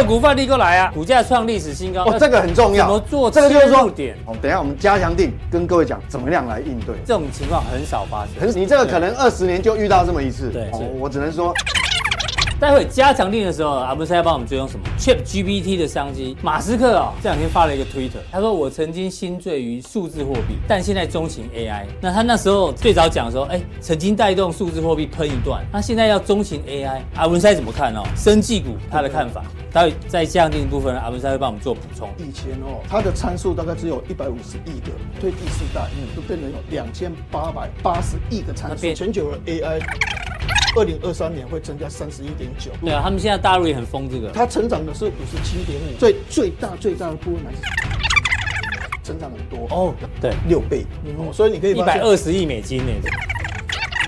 个股范例过来啊，股价创历史新高。哦，这个很重要。怎么做？这个就是说点。哦，等一下我们加强定跟各位讲怎么样来应对。这种情况很少发生。很你这个可能二十年就遇到这么一次。对，哦，我只能说。待会加强定的时候，阿文师要帮我们追踪什么？ChatGPT 的商机。马斯克啊、哦，这两天发了一个推特，他说：“我曾经心醉于数字货币，但现在钟情 AI。”那他那时候最早讲的时候，哎，曾经带动数字货币喷一段，那现在要钟情 AI，阿文塞怎么看哦？生技股他的看法，待会在加强錠部分，阿文师会帮我们做补充。以前哦，它的参数大概只有一百五十亿个，对第四代，嗯，就变成有两千八百八十亿个参数。全球的 AI。二零二三年会增加三十一点九。对啊，他们现在大陆也很疯这个。它成长的是五十七点五，最最大最大的部分来自成长很多哦，对，六倍。哦，所以你可以一百二十亿美金呢，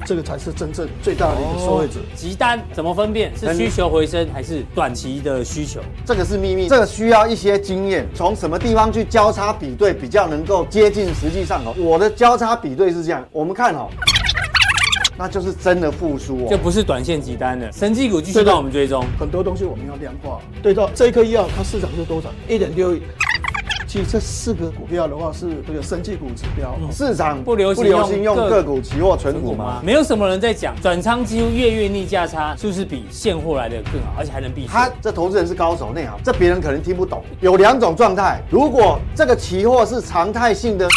这个才是真正最大的一个受惠者。急单怎么分辨是需求回升还是短期的需求？这个是秘密，这个需要一些经验，从什么地方去交叉比对比较能够接近实际上哦。我的交叉比对是这样，我们看哦。那就是真的复苏哦，就不是短线急单的。神技股继续帮我们追踪，很多东西我们要量化。对照这一颗药，它市场是多少？一点六亿。其实这四个股票的话是这个生技股指标。嗯、市场不流行不流行用个股期货存股吗？没有什么人在讲转仓几乎月月逆价差，是不是比现货来的更好，而且还能避险？他这投资人是高手内行，这别人可能听不懂。有两种状态，如果这个期货是常态性的。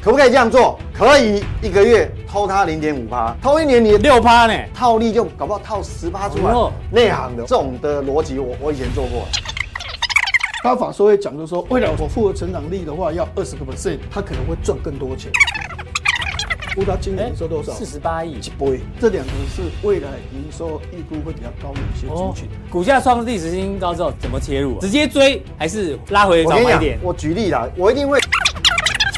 可不可以这样做？可以，一个月偷他零点五趴，偷一年你六趴呢，套利就搞不好套十趴出来。内行的这种的逻辑，我我以前做过。他法说会讲，就是说，未来我复合成长率的话要二十个 percent，他可能会赚更多钱。估他今年营收多少？四十八亿。这两个是未来营收预估会比较高的一些族群。股价创历史新高之后，怎么切入？直接追还是拉回早买点？我举例啦，我一定会。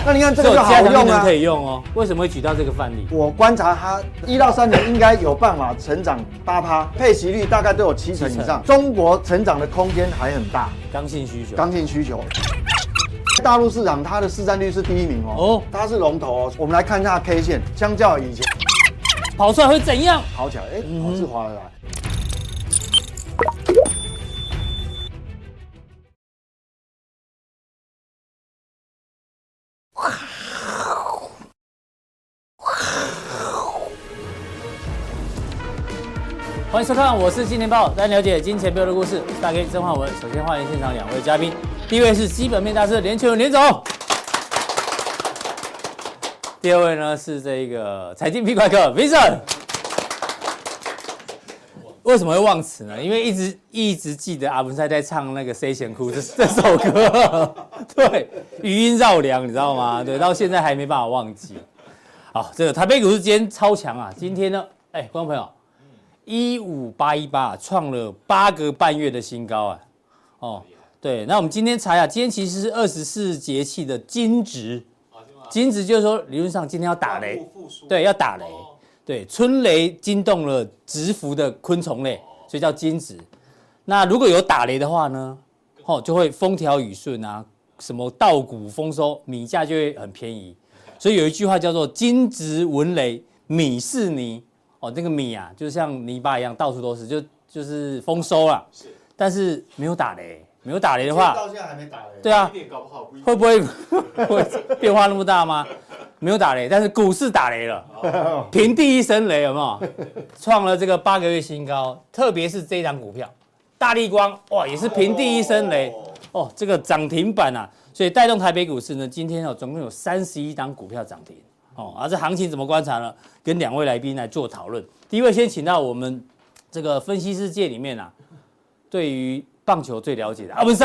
那你看这个就好用啊，可以用哦。为什么会举到这个范例？我观察它一到三年应该有办法成长八趴，配息率大概都有七成以上。中国成长的空间还很大，刚性需求，刚性需求。大陆市场它的市占率是第一名哦，哦，它是龙头哦。我们来看一下 K 线，相较以前跑出来会怎样？跑起来，哎，跑是滑来。欢迎收看，我是金钱爆，大家了解金钱背后的故事。大 K 曾焕文，首先欢迎现场两位嘉宾，第一位是基本面大师连干文连总，第二位呢是这个财经 P 怪客 Vincent。为什么会忘词呢？因为一直一直记得阿文赛在唱那个《谁嫌哭》这 这首歌，对，余音绕梁，你知道吗？对，到现在还没办法忘记。好，这个台北股市今天超强啊！今天呢，哎，观众朋友。一五八一八创了八个半月的新高啊！哦，对，那我们今天查一下，今天其实是二十四节气的惊蛰，惊蛰就是说理论上今天要打雷，对，要打雷，对，春雷惊动了蛰伏的昆虫类，所以叫惊蛰。那如果有打雷的话呢，哦，就会风调雨顺啊，什么稻谷丰收，米价就会很便宜。所以有一句话叫做“惊蛰闻雷，米是泥”。哦，那个米啊，就像泥巴一样，到处都是，就就是丰收了。是，但是没有打雷，没有打雷的话，到现在还没打雷。对啊，会不会会变化那么大吗？没有打雷，但是股市打雷了，平地一声雷，有没有？创了这个八个月新高，特别是这一档股票，大立光，哇，也是平地一声雷，哦，这个涨停板啊，所以带动台北股市呢，今天哦，总共有三十一档股票涨停。哦，啊这行情怎么观察呢？跟两位来宾来做讨论。第一位先请到我们这个分析师界里面啊，对于棒球最了解的啊，不是，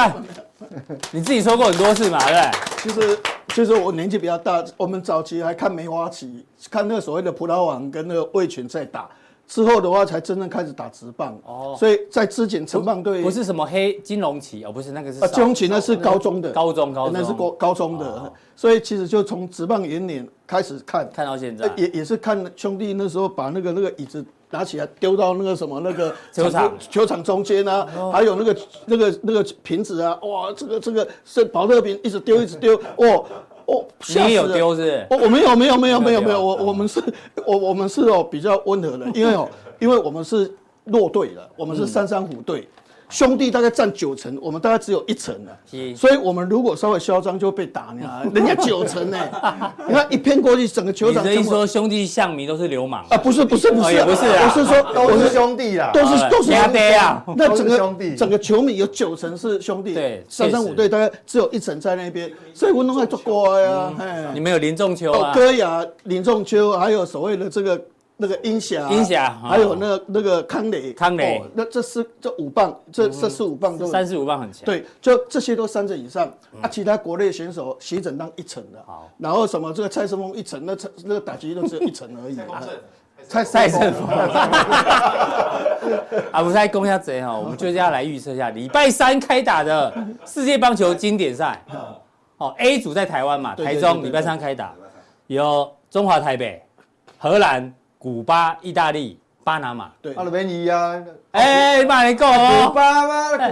你自己说过很多次嘛，对不对？其实，其实我年纪比较大，我们早期还看梅花旗，看那个所谓的葡萄网跟那个魏群在打。之后的话，才真正开始打直棒。哦。所以在之前职棒队不是什么黑金龙旗哦，不是那个是啊，金龙旗那是高中的，高中高中。那是高高中的。所以其实就从直棒元年开始看，看到现在。也也是看兄弟那时候把那个那个椅子拿起来丢到那个什么那个 球场。球场中间啊，还有那个那个那个瓶子啊，哇，这个这个是保特瓶，一直丢一直丢。哦。哦，你也有丢是？我，我没有，没有，没有，没有，没有，我我们是，我我们是哦比较温和的，因为哦，因为我们是弱队的，我们是三三虎队，兄弟大概占九成，我们大概只有一成了。是所以我们如果稍微嚣张，就会被打呢。人家九成呢，你看一片过去，整个球场。你的意思说兄弟象迷都是流氓啊？不是不是不是，不是啊，不是说 都是兄弟啦，都是都是兄弟啊。那整个整个球迷有九成是兄弟，对，三三五队大概只有一成在那边，所以运动会做乖啊。你们有林仲秋啊？戈雅、林仲秋，还有所谓的这个。那个英侠，英侠，还有那那个康磊，康磊，那这四这五棒，这这四五棒都三四五棒很强，对，就这些都三成以上啊。其他国内选手席整当一成的，好，然后什么这个蔡胜峰一成，那那个打击都只有一成而已。蔡蔡胜峰，啊，不是在攻下贼哈，我们就是要来预测一下礼拜三开打的 世界棒球经典赛。哦，A 组在台湾嘛，台中礼拜三开打，有中华台北、荷兰。古巴、意大利、巴拿马，对，阿拉伯尼亚，哎，你慢点讲哦。古巴吗？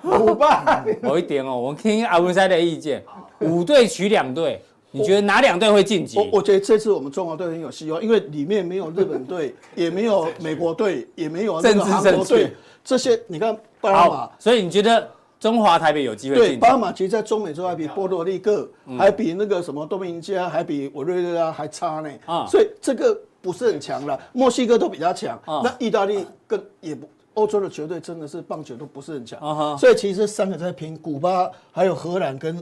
古古巴，有一点哦，我们听阿文塞的意见，五队取两队，你觉得哪两队会晋级？我我觉得这次我们中华队很有希望，因为里面没有日本队，也没有美国队，也没有那个韩国队，这些你看巴拿马，所以你觉得中华台北有机会晋级？对，巴拿马其实在中美洲还比波多黎各，还比那个什么多米尼加，还比委内瑞拉还差呢。啊，所以这个。不是很强了，墨西哥都比较强，哦、那意大利跟也不，欧洲的球队真的是棒球都不是很强，哦、所以其实三个在拼，古巴还有荷兰跟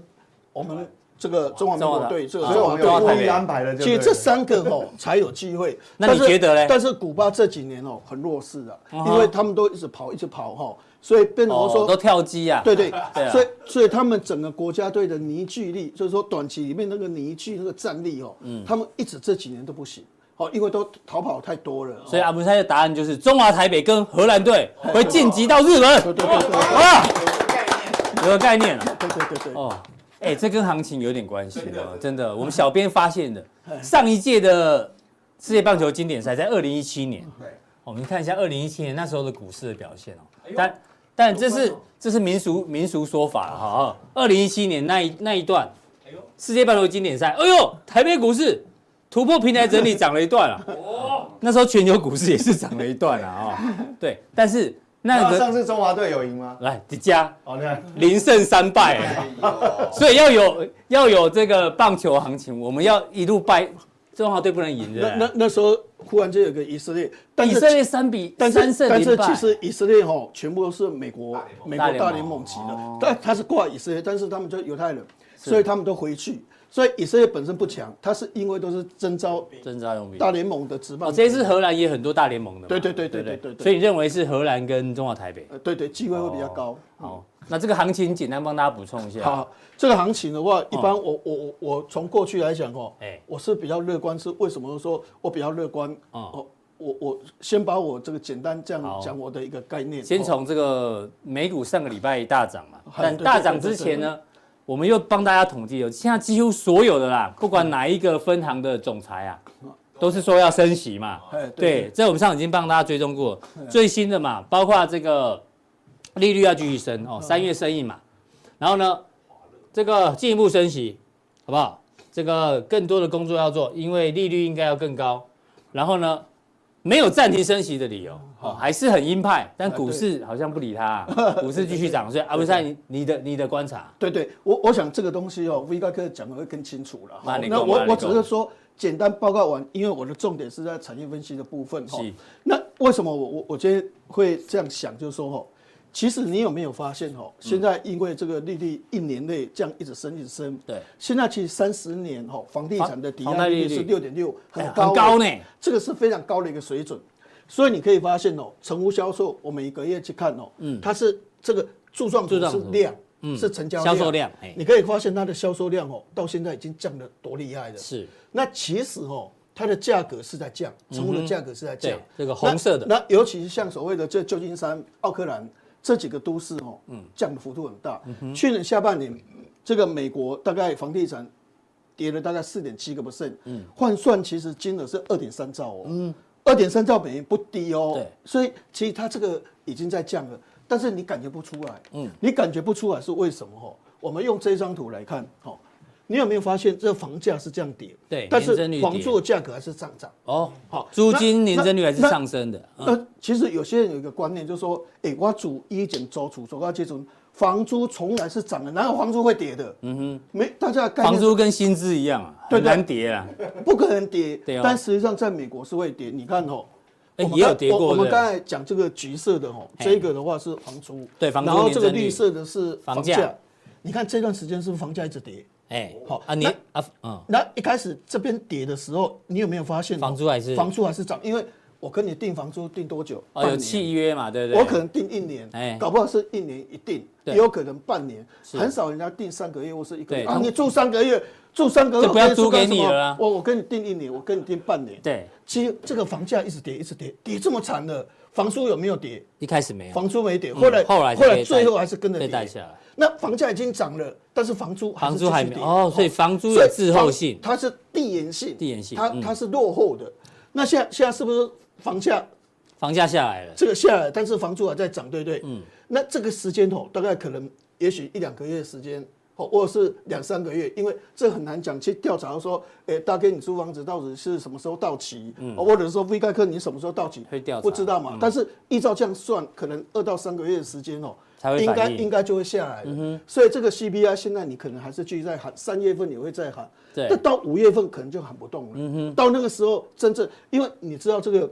我们这个中华民国队，这个中华队安排了，其实这三个哦才有机会。那你觉得呢？但是古巴这几年哦很弱势啊，因为他们都一直跑一直跑哈，所以变成说都跳机啊，对对，所以所以他们整个国家队的凝聚力，就是说短期里面那个凝聚那个战力哦，他们一直这几年都不行。哦，因为都逃跑太多了，所以阿文塞的答案就是中华台北跟荷兰队会晋级到日本。对对对对，啊，有个概念啊。对对对对。哦，哎，这跟行情有点关系哦，真的。我们小编发现的，上一届的世界棒球经典赛在二零一七年。我们看一下二零一七年那时候的股市的表现哦。但但这是这是民俗民俗说法哈。二零一七年那一那一段，世界棒球经典赛，哎呦，台北股市。突破平台整理涨了一段了，那时候全球股市也是涨了一段了啊。对，但是那个上次中华队有赢吗？来，迪迦，零胜三败，所以要有要有这个棒球行情，我们要一路败，中华队不能赢的。那那时候忽然间有个以色列，以色列三比三胜零败。但是其实以色列哈全部都是美国美国大联盟级的，但他是挂以色列，但是他们就犹太人，所以他们都回去。所以以色列本身不强，它是因为都是征召征召用大联盟的职棒。哦，这次荷兰也很多大联盟的。对对对对对对。所以你认为是荷兰跟中华台北？呃，对对，机会会比较高。好，那这个行情简单帮大家补充一下。好，这个行情的话，一般我我我我从过去来讲哦，哎，我是比较乐观，是为什么说我比较乐观？哦，我我先把我这个简单这样讲我的一个概念。先从这个美股上个礼拜大涨嘛，但大涨之前呢？我们又帮大家统计了，现在几乎所有的啦，不管哪一个分行的总裁啊，都是说要升息嘛。对，在我们上已经帮大家追踪过最新的嘛，包括这个利率要继续升哦，三月升一嘛，然后呢，这个进一步升息，好不好？这个更多的工作要做，因为利率应该要更高，然后呢，没有暂停升息的理由，哦，还是很鹰派，但股市好像不理他，啊，股市继续涨，所以阿文山，你你的你的观察，对对，我我想这个东西哦，V 哥讲的会更清楚了。那我我只是说简单报告完，因为我的重点是在产业分析的部分哈。那为什么我我我今天会这样想，就是说哈。其实你有没有发现哦？现在因为这个利率一年内这样一直升一直升，对。现在其实三十年哦，房地产的抵押利率是六点六，很高很高呢。这个是非常高的一个水准，所以你可以发现哦，成屋销售我每一个月去看哦，嗯，它是这个柱状图是量，嗯，是成交销售量，你可以发现它的销售量哦，到现在已经降得多厉害了。是。那其实哦，它的价格是在降，成屋的价格是在降。这个红色的。那尤其是像所谓的这旧金山、奥克兰。这几个都市哦，嗯，降的幅度很大。嗯、去年下半年，这个美国大概房地产跌了大概四点七个 percent，嗯，换算其实金额是二点三兆哦，嗯，二点三兆美元不低哦，对，所以其实它这个已经在降了，但是你感觉不出来，嗯，你感觉不出来是为什么？哦，我们用这张图来看，哈，你有没有发现这个房价是这样跌？对，但是房租的价格还是上涨。哦，好，租金年增率还是上升的。那其实有些人有一个观念，就是说，哎，我住一间租厝，做到这种房租从来是涨的，哪有房租会跌的？嗯哼，没，大家房租跟薪资一样啊，很难跌啊，不可能跌。对，但实际上在美国是会跌。你看哦，哎，也有跌过。我们刚才讲这个橘色的哦，这个的话是房租，对，房租。然后这个绿色的是房价。你看这段时间是不是房价一直跌？哎，好啊，你啊，嗯，那一开始这边跌的时候，你有没有发现房租还是房租还是涨？因为我跟你订房租订多久？哦，有契约嘛，对不对？我可能订一年，哎，搞不好是一年一定，也有可能半年，很少人家订三个月或是一个月啊。你住三个月，住三个月不要租给你了。我我跟你定一年，我跟你定半年。对，其实这个房价一直跌，一直跌，跌这么惨的，房租有没有跌？一开始没有，房租没跌，后来后来后来最后还是跟着跌下来。那房价已经涨了，但是房租房租还没哦，所以房租有滞后性，它是递延性，递延性，它它是落后的。那现在现在是不是房价房价下来了？这个下来，但是房租还在涨，对不对？嗯。那这个时间哦，大概可能也许一两个月的时间，哦，或者是两三个月，因为这很难讲。去调查说，哎，大哥你租房子到底是什么时候到期？嗯。或者说 V 盖克你什么时候到期？不知道嘛？但是依照这样算，可能二到三个月的时间哦。应该应该就会下来，嗯哼，所以这个 CPI 现在你可能还是继续在喊，三月份也会再喊，对，那到五月份可能就喊不动了，嗯哼，到那个时候真正，因为你知道这个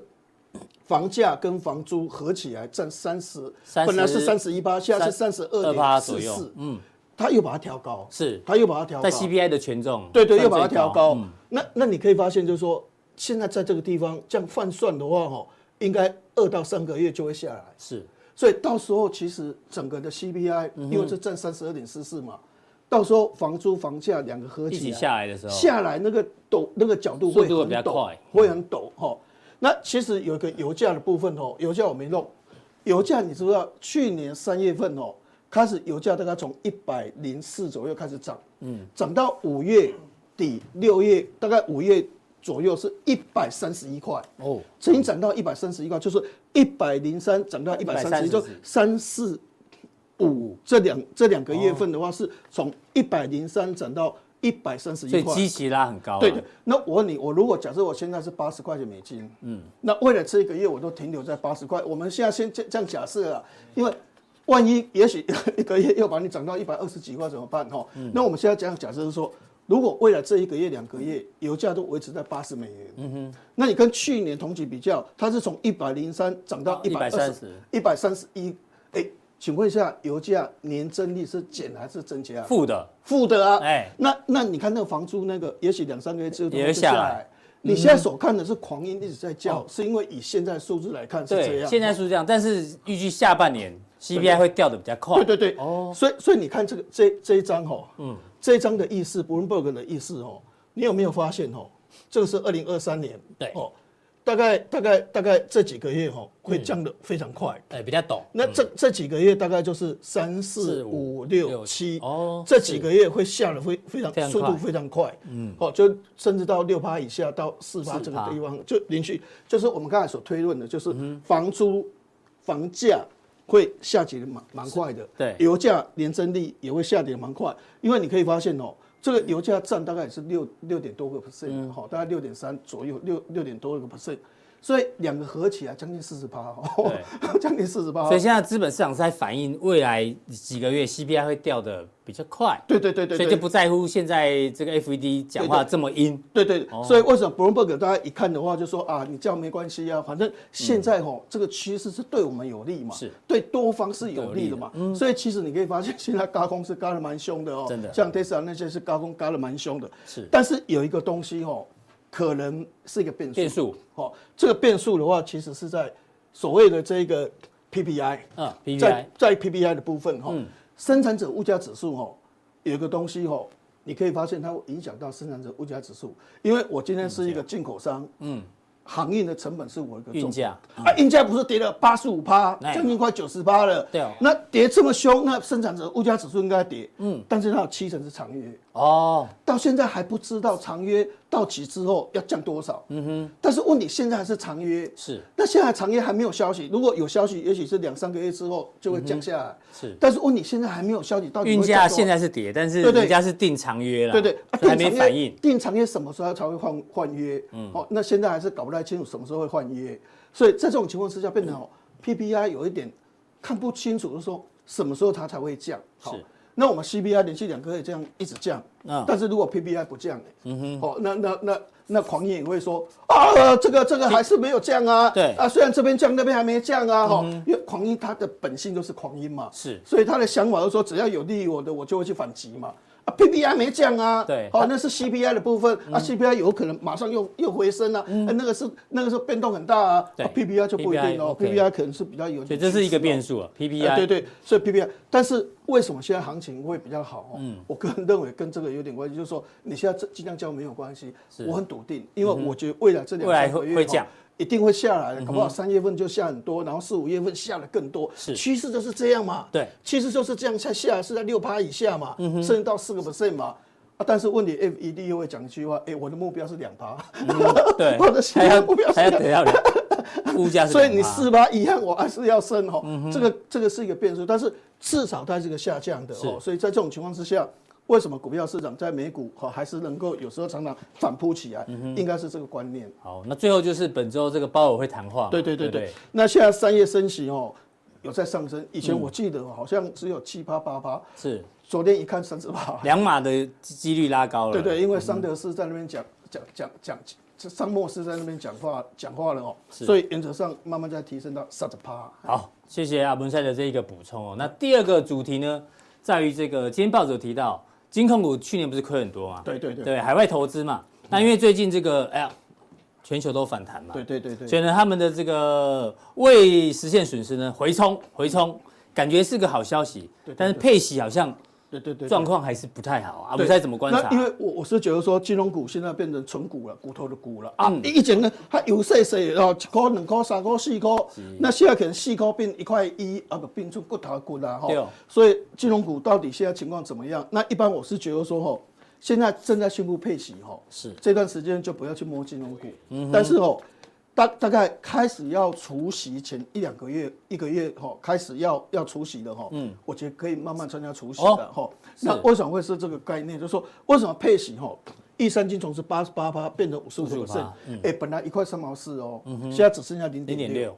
房价跟房租合起来占三十，本来是三十一八，现在是三十二点四四，嗯，他又把它调高，是，他又把它调高，在 CPI 的权重，对对，又把它调高，那那你可以发现就是说，现在在这个地方这样换算的话，哈，应该二到三个月就会下来，是。所以到时候其实整个的 CPI，因为是占三十二点四四嘛，到时候房租房价两个合起来，一起下来的时候，下来那个陡那个角度会很陡，会很陡哈。那其实有一个油价的部分哦，油价我没弄，油价你知不知道？去年三月份哦，开始油价大概从一百零四左右开始涨，嗯，涨到五月底六月，大概五月。左右是一百三十一块哦，曾经涨到一百三十一块，就是一百零三涨到一百三十一，就三四五这两这两个月份的话，是从一百零三涨到一百三十一块，所以基期拉很高。对的，那我问你，我如果假设我现在是八十块钱美金，嗯，那未来这一个月我都停留在八十块，我们现在先这这样假设啊，因为万一也许 一个月又把你涨到一百二十几块怎么办？哈，那我们现在这样假设是说。如果未来这一个月、两个月油价都维持在八十美元，嗯哼，那你跟去年同期比较，它是从一百零三涨到一百三十，一百三十一，哎，请问一下，油价年增率是减还是增加？负的，负的啊，哎，那那你看那个房租那个，也许两三个月之后都会下来。你现在所看的是狂音一直在叫，是因为以现在数字来看是这样，现在数字这样，但是预计下半年 CPI 会掉的比较快。对对对，哦，所以所以你看这个这这一张哈，嗯。这一张的意思，Bloomberg 的意思哦，你有没有发现哦？这个是二零二三年，对。哦，大概大概大概这几个月哦，会降的非常快，哎，比较陡。那这这几个月大概就是三四五六七哦，这几个月会下的非非常速度非常快，嗯，哦，就甚至到六趴以下到四趴这个地方就连续，就是我们刚才所推论的，就是房租房价。会下跌的蛮蛮快的，对，油价年增率也会下跌蛮快，因为你可以发现哦，这个油价占大概也是六六点多个 percent，好，大概六点三左右，六六点多个 percent。所以两个合起来将近四十趴，哦，将近四十趴。所以现在资本市场是在反映未来几个月 CPI 会掉的比较快。对对对对。所以就不在乎现在这个 FED 讲话这么阴。对对。所以为什么 Bloomberg 大家一看的话就说啊，你这样没关系啊，反正现在吼这个趋势是对我们有利嘛，是对多方是有利的嘛。所以其实你可以发现现在高空是高的蛮凶的哦，真的。像 Tesla 那些是高空高的蛮凶的。是。但是有一个东西吼。可能是一个变数。变数，哦，这个变数的话，其实是在所谓的这个 PPI，啊，PPI，在在 PPI 的部分，哈，生产者物价指数，哈，有一个东西，哈，你可以发现它会影响到生产者物价指数。因为我今天是一个进口商，嗯，航运的成本是我一个重运价啊，运价不是跌了八十五趴，将近快九十趴了。对哦，那跌这么凶，那生产者物价指数应该跌。嗯，但是它有七成是长约。哦，到现在还不知道长约到期之后要降多少。嗯哼，但是问题现在还是长约。是，那现在长约还没有消息，如果有消息，也许是两三个月之后就会降下来。是，但是问题现在还没有消息，到底运价现在是跌，但是人家是定长约了。对对，还没反应。定长约什么时候才会换换约？嗯，哦，那现在还是搞不太清楚什么时候会换约，所以在这种情况之下，变成哦，PPI 有一点看不清楚，就是说什么时候它才会降。好。那我们 CPI 连续两个月这样一直降，啊，但是如果 PPI 不降，嗯哼，哦，那那那那狂言也会说啊，这个这个还是没有降啊，对。啊，虽然这边降，那边还没降啊，哈，因为狂言它的本性就是狂音嘛，是，所以他的想法就是说，只要有利于我的，我就会去反击嘛。啊，PPI 没降啊，对，好，那是 CPI 的部分啊，CPI 有可能马上又又回升啊，那个是那个时候变动很大啊，啊，PPI 就不一定哦，PPI 可能是比较有，所以这是一个变数啊，PPI，对对，所以 PPI，但是为什么现在行情会比较好？嗯，我个人认为跟这个有点关系，就是说你现在这尽量降没有关系，我很笃定，因为我觉得未来这两三个月会降。一定会下来的，搞不好三月份就下很多，然后四五月份下的更多，是。趋势就是这样嘛？对，趋势就是这样，下下来是在六趴以下嘛，甚至到四个 percent 嘛。啊，但是问题，FED 又会讲一句话，哎，我的目标是两趴，对，我的现在目标是两趴，物价，所以你四趴一样，我还是要升哦。这个这个是一个变数，但是至少它是一个下降的哦，所以在这种情况之下。为什么股票市场在美股哈还是能够有时候常常反扑起来？应该是这个观念。好，那最后就是本周这个鲍尔会谈话。对对对对。那现在三月升息哦，有在上升。以前我记得好像只有七八八八。是。昨天一看三十八。两码的几率拉高了。对对，因为桑德斯在那边讲讲讲讲，桑莫斯在那边讲话讲话了哦，所以原则上慢慢在提升到三十八。好，谢谢阿文赛的这一个补充哦。那第二个主题呢，在于这个今天报纸有提到。金控股去年不是亏很多嘛？对对对，对海外投资嘛。那因为最近这个哎呀，全球都反弹嘛。对对对对。所以呢，他们的这个未实现损失呢，回冲回冲，感觉是个好消息。但是配息好像。对对对，状况还是不太好啊，不知道怎么观察。因为我我是觉得说，金融股现在变成纯股了，骨头的股了啊。以前呢，它有细细哦，一块、两块、三块、四块，那现在可能四块变一块一啊，不变出骨头骨了哈。所以金融股到底现在情况怎么样？那一般我是觉得说哈，现在正在宣布配息哈，是这段时间就不要去摸金融股。嗯，但是哦。大大概开始要除夕前一两个月，一个月哈，开始要要除夕的哈，嗯，我觉得可以慢慢参加除夕的哈。那为什么会是这个概念？就是说，为什么配息哈？益三金从是八十八趴变成五十五个 percent，哎，本来一块三毛四哦，现在只剩下零点六。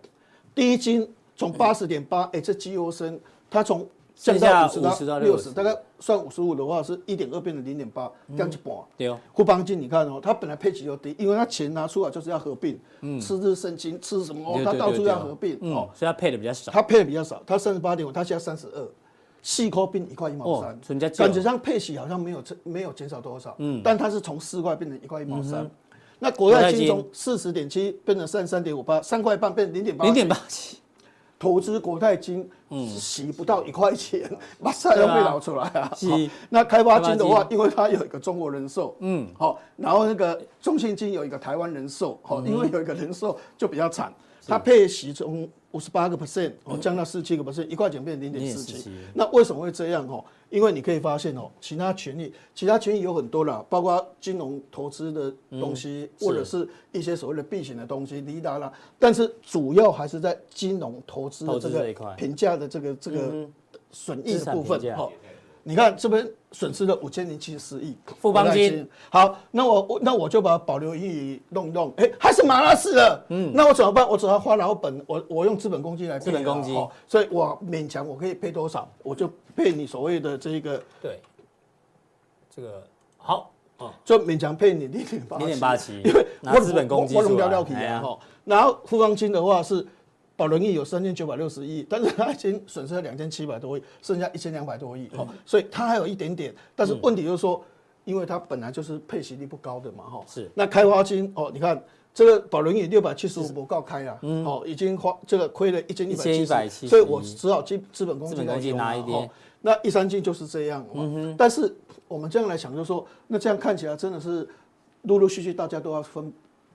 第一金从八十点八，哎，这绩优生，它从。降到五十到六十，大概算五十五的话，是一点二变成零点八，降一半。对哦。富邦金你看哦，它本来配息就低，因为它钱拿出来就是要合并，嗯，吃日升金，吃什么哦，它到处要合并哦，所以它配的比较少。它配的比较少，它三十八点五，它现在三十二，四块变一块一毛三，感觉上配息好像没有没有减少多少，嗯，但它是从四块变成一块一毛三，那国泰金从四十点七变成三十三点五八，三块半变成零点八，零点八七。投资国泰金，嗯，洗不到一块钱，马上要被捞出来啊！那开发金的话，因为它有一个中国人寿，嗯，好，然后那个中信金有一个台湾人寿，好，因为有一个人寿就比较惨，它配息从五十八个 percent，哦，降到四七个 percent，一块钱变零点四七。那为什么会这样？哈，因为你可以发现哦，其他权益，其他权益有很多啦，包括金融投资的东西，或者是一些所谓的避险的东西，利达啦。但是主要还是在金融投资的这个评价的这个这个损益的部分。哈，你看这边。损失了五千零七十四亿，富邦金。好，那我那我就把保留盈余弄一弄，哎，还是马拉斯的，嗯，那我怎么办？我只要花老本，我我用资本公积来配，资本公积，所以我勉强我可以配多少，我就配你所谓的这个，对，这个好，就勉强配你零点八零点八七，因为我资本公积我弄掉掉皮啊，然后富邦金的话是。保仁益有三千九百六十亿，但是它已经损失了两千七百多亿，剩下一千两百多亿，哦，所以它还有一点点，但是问题就是说，因为它本来就是配息率不高的嘛，哈，是。那开发金哦，你看这个保仁益六百七十五不告开啊，哦，已经花这个亏了一千一百七十，所以我只好基资本公积来拿一点。那一三金就是这样，嗯，但是我们这样来想，就是说，那这样看起来真的是陆陆续续大家都要分。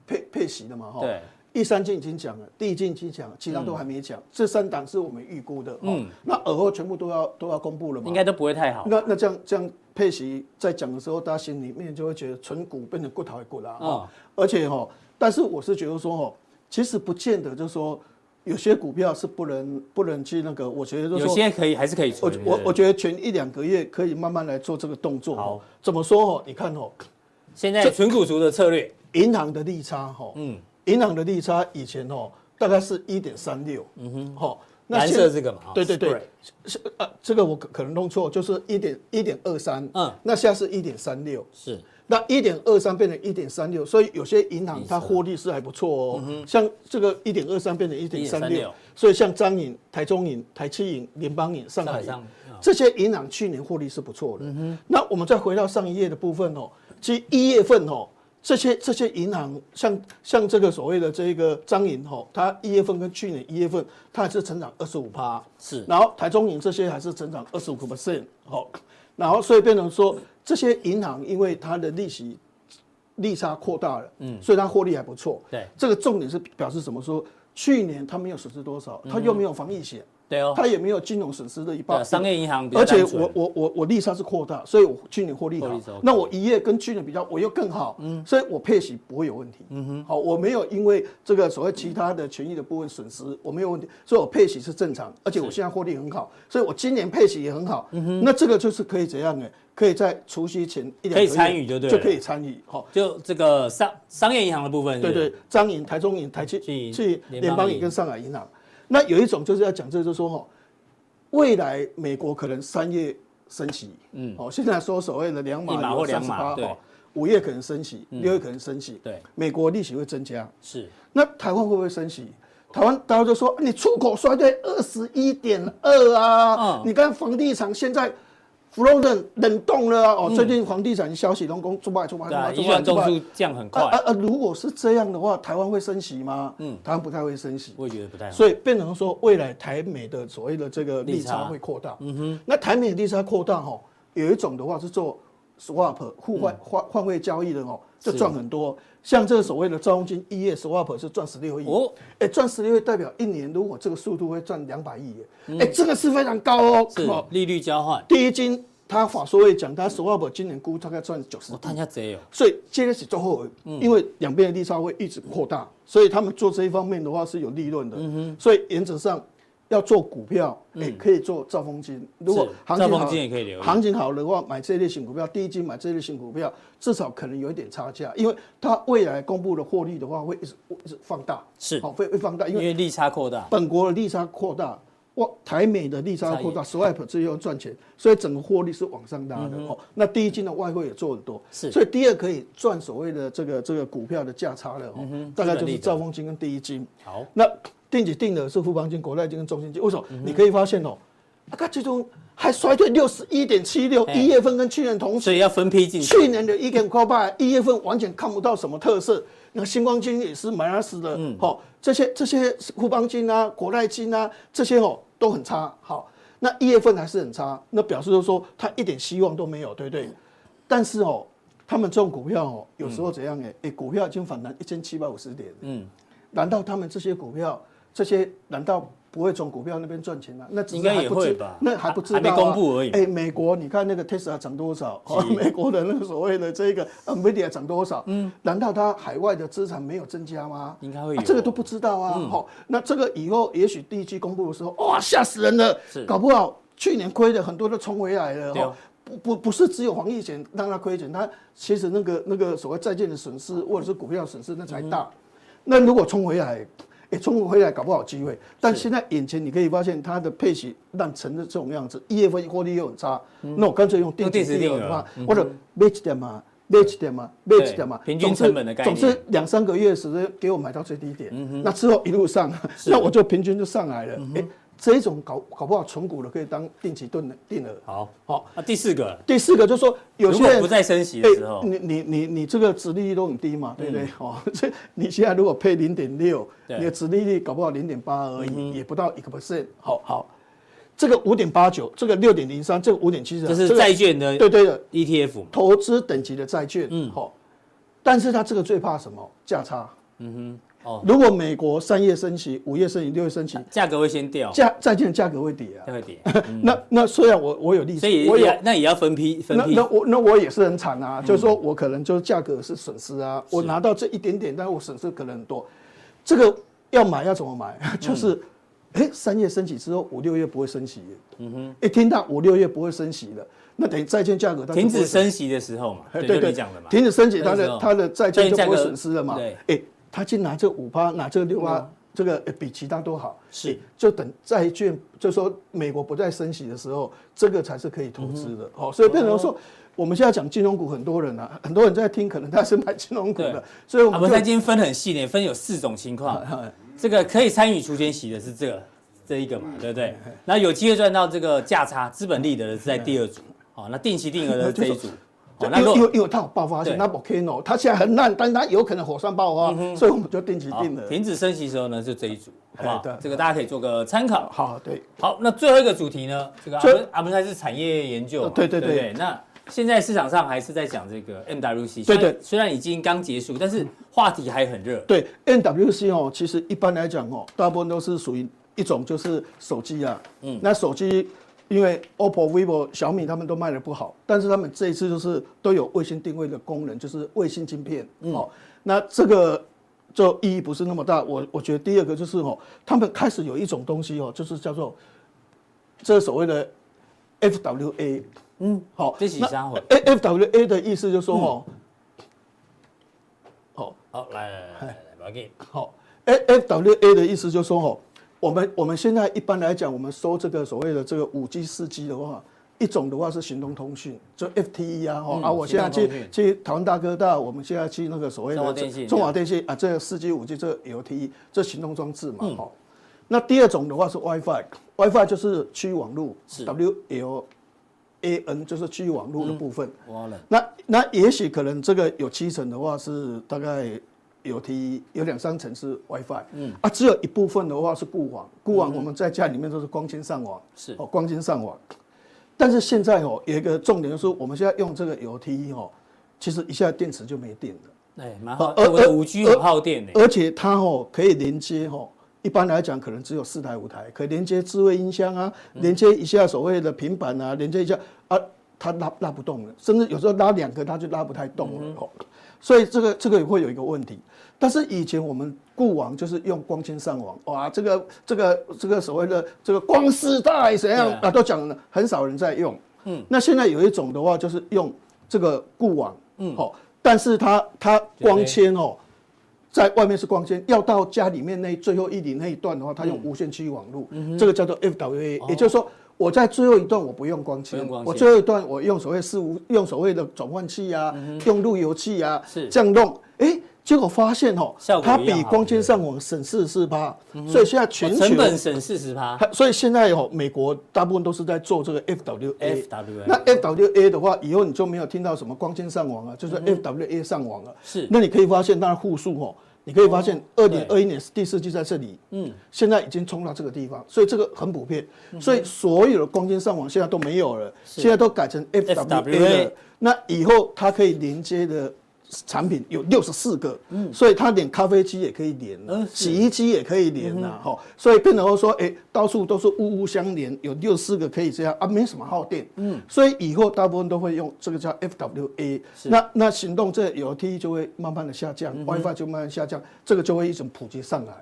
配配息的嘛，哈。对。第三季已经讲了，第一季已经讲了，其他都还没讲。嗯、这三档是我们预估的，嗯，那尔后全部都要都要公布了嘛？应该都不会太好。那那这样这样佩奇在讲的时候，大家心里面就会觉得存股变成骨头的骨啦，哦。而且哈，但是我是觉得说哈，其实不见得就是说有些股票是不能不能去那个，我觉得有些可以还是可以存。我我我觉得存一两个月可以慢慢来做这个动作。好，怎么说哦？你看哦，现在存股族的策略，银行的利差哈，嗯。银行的利差以前哦，大概是一点三六，嗯哼，好，蓝色这个嘛，对对对，是呃，这个我可可能弄错，就是一点一点二三，嗯，那现在是一点三六，是，那一点二三变成一点三六，所以有些银行它获利是还不错哦，像这个一点二三变成一点三六，所以像彰银、台中银、台七银、联邦银、上海银这些银行去年获利是不错的，嗯哼，那我们再回到上一页的部分哦，其实一月份哦。这些这些银行像像这个所谓的这个张银吼，它一月份跟去年一月份，它还是成长二十五趴，是。然后台中银这些还是成长二十五个 percent，好。然后所以变成说，这些银行因为它的利息利差扩大了，嗯，所以它获利还不错。对，这个重点是表示什么？说去年它没有损失多少，它又没有防疫险。对哦，它也没有金融损失的一半。商业银行，而且我我我我利差是扩大，所以我去年获利好。那我一月跟去年比较，我又更好。嗯，所以我配息不会有问题。嗯哼，好，我没有因为这个所谓其他的权益的部分损失，我没有问题，所以我配息是正常，而且我现在获利很好，所以我今年配息也很好。嗯哼，那这个就是可以怎样呢？可以在除夕前一两个月可以参与，就对，就可以参与。好，就这个商商业银行的部分，对对，彰银、台中银、台积、去联邦银跟上海银行。那有一种就是要讲，这就是说哈。未来美国可能三月升息，嗯，哦，现在说所谓的两码或两码，对，五月可能升息，六月可能升息，对，美国利息会增加，是。那台湾会不会升息？台湾大家就说你出口衰退二十一点二啊，你看房地产现在。不让人冷冻了哦，最近房地产消息龙宫出卖出卖出卖，一转中数降很快。呃呃，如果是这样的话，台湾会升息吗？嗯，台湾不太会升息。我也觉得不太。所以变成说，未来台美的所谓的这个利差会扩大。嗯哼。那台美的利差扩大哈，有一种的话是做 swap 互换换换汇交易的哦，就赚很多。像这个所谓的兆丰金一月 swap 是赚十六亿哦，哎，赚十六亿代表一年如果这个速度会赚两百亿耶，哎，这个是非常高哦。是利率交换。第一金。他法说会讲，他 swap 今年估大概赚九十，他家贼哦，所以接着是最后，因为两边的利差会一直扩大，所以他们做这一方面的话是有利润的。所以原则上要做股票，哎，可以做兆丰金。如果行情好，行情好的话，买这类型股票，第一金买这类型股票，至少可能有一点差价，因为它未来公布的获利的话，会一直一直放大，是。好会会放大，因为利差扩大，本国的利差扩大。哇台美的利差扩大，swap 这又赚钱，所以整个获利是往上拉的。哦。那第一金的外汇也做很多，是，所以第二可以赚所谓的这个这个股票的价差了哦。大概就是兆丰金跟第一金。好，那定期定的是富邦金、国泰金跟中信金。为什么？你可以发现哦，啊，最终还衰退六十一点七六，一月份跟去年同期，所以要分批进。去年的一点八八，一月份完全看不到什么特色。那个新光金也是买了死的，嗯，好，这些这些富邦金啊、国泰金啊这些哦。都很差，好，那一月份还是很差，那表示就是说他一点希望都没有，对不对？但是哦，他们这种股票哦，有时候怎样哎，哎，股票已经反弹一千七百五十点，嗯，难道他们这些股票，这些难道？不会从股票那边赚钱吗，那应该也会吧？那还不知道，还没公布而已。哎，美国你看那个 Tesla 涨多少？美国的那个所谓的这个 Nvidia 涨多少？嗯，难道它海外的资产没有增加吗？应该会有，这个都不知道啊。好，那这个以后也许第一季公布的时候，哇，吓死人了！搞不好去年亏的很多都冲回来了。哈，不不不是只有防疫险让他亏钱，他其实那个那个所谓债券的损失或者是股票损失那才大。那如果冲回来，哎，中国回来搞不好机会，但现在眼前你可以发现它的配息烂成的这种样子，一月份获利又很差，那我干脆用定期定额或者 match 点嘛，match 点嘛，match 点嘛，平均成本的概念，总是两三个月时间给我买到最低点，那之后一路上，那我就平均就上来了。哎，这一种搞搞不好存股的可以当定期定定额。好，好，那第四个，第四个就是说，有些人不再升息的时候，你你你你这个殖利率都很低嘛，对不对？哦，所以你现在如果配零点六。你的殖利率搞不好零点八而已，也不到一个 percent。好好，这个五点八九，这个六点零三，这个五点七，这是债券的，对对的 ETF，投资等级的债券。嗯，好，但是它这个最怕什么？价差。嗯哼。哦，如果美国三月升息，五月升息，六月升息，价格会先掉，价债券价格会跌啊，会跌。那那虽然我我有利息，所以我也那也要分批分批。那我那我也是很惨啊，就是说我可能就是价格是损失啊，我拿到这一点点，但是我损失可能很多。这个要买要怎么买？就是，哎，三月升息之后，五六月不会升息。嗯哼，一听到五六月不会升息了，那等于债券价格停止升息的时候嘛，对对对，停止升息，它的它的债券就不会损失了嘛。对，哎。他就拿这五趴，拿这六趴，这个比其他都好。是，就等债券，就说美国不再升息的时候，这个才是可以投资的。哦，所以变成说，我们现在讲金融股，很多人啊，很多人在听，可能他是买金融股的。所以我们今天分很细点，分有四种情况。这个可以参与除权息的是这个这一个嘛，对不对？那有机会赚到这个价差资本利得的是在第二组。好，那定期定额的是这一组。因为因为因为它有爆发性，那 volcano 它现在很烂，但是它有可能火山爆发，所以我们就定期定了。停止升息的时候呢，就这一组，好不好？这个大家可以做个参考。好，对。好，那最后一个主题呢？这个阿文阿文泰是产业研究，对对对。那现在市场上还是在讲这个 MWC，对对。虽然已经刚结束，但是话题还很热。对 MWC 哦，其实一般来讲哦，大部分都是属于一种就是手机啊，嗯，那手机。因为 OPPO、VIVO、小米他们都卖的不好，但是他们这一次就是都有卫星定位的功能，就是卫星晶片。嗯、哦，那这个就意义不是那么大。我我觉得第二个就是哦，他们开始有一种东西哦，就是叫做这所谓的 FWA。嗯，好，这是啥货？FWA 的意思就是说哦，好，好，来来来来，来给好，FWA 的意思就是说哦。我们我们现在一般来讲，我们收这个所谓的这个五 G、四 G 的话，一种的话是行动通讯，就 FTE 啊，哈啊，我现在去去台湾大哥大，我们现在去那个所谓的中华电信，啊，这个四 G、五 G 这个 LTE 这行动装置嘛，哈。那第二种的话是 WiFi，WiFi 就是区域网络，WLAN 就是区域网络的部分。那那也许可能这个有七成的话是大概。有 T 有两三层是 WiFi，嗯。啊，只有一部分的话是固网，固网我们在家里面都是光纤上网，是。哦，光纤上网。但是现在哦，有一个重点就是，我们现在用这个有 T 哦，其实一下电池就没电了，哎，蛮好。而而五 G 很耗电，而且它哦可以连接哦，一般来讲可能只有四台五台，可以连接智慧音箱啊，连接一下所谓的平板啊，连接一下啊，它拉拉不动了，甚至有时候拉两个它就拉不太动了哦。所以这个这个也会有一个问题，但是以前我们固网就是用光纤上网，哇，这个这个这个所谓的这个光丝带怎样啊，都讲了，很少人在用。嗯，那现在有一种的话就是用这个固网，嗯，好，但是它它光纤哦，在外面是光纤，要到家里面那最后一里那一段的话，它用无线区域网络，这个叫做 FWA，也就是说。我在最后一段我不用光纤，我最后一段我用所谓四无用所谓的转换器啊，用路由器啊，是。这样弄，哎，结果发现哦，它比光纤上网省四十趴，所以现在全球成本省四十趴，所以现在哦，美国大部分都是在做这个 FWA，那 FWA 的话，以后你就没有听到什么光纤上网啊，就是 FWA 上网了，是，那你可以发现它的户数哦。你可以发现，二零二一年第四季在这里，嗯，现在已经冲到这个地方，所以这个很普遍，所以所有的光纤上网现在都没有了，现在都改成 FWA 了。那以后它可以连接的。产品有六十四个，嗯，所以它连咖啡机也可以连，嗯，洗衣机也可以连呐，哈，所以变成说，哎，到处都是物物相连，有六十四个可以这样啊，没什么耗电，嗯，所以以后大部分都会用这个叫 FWA，那那行动这 LTE 就会慢慢的下降，WiFi 就慢慢下降，这个就会一种普及上来。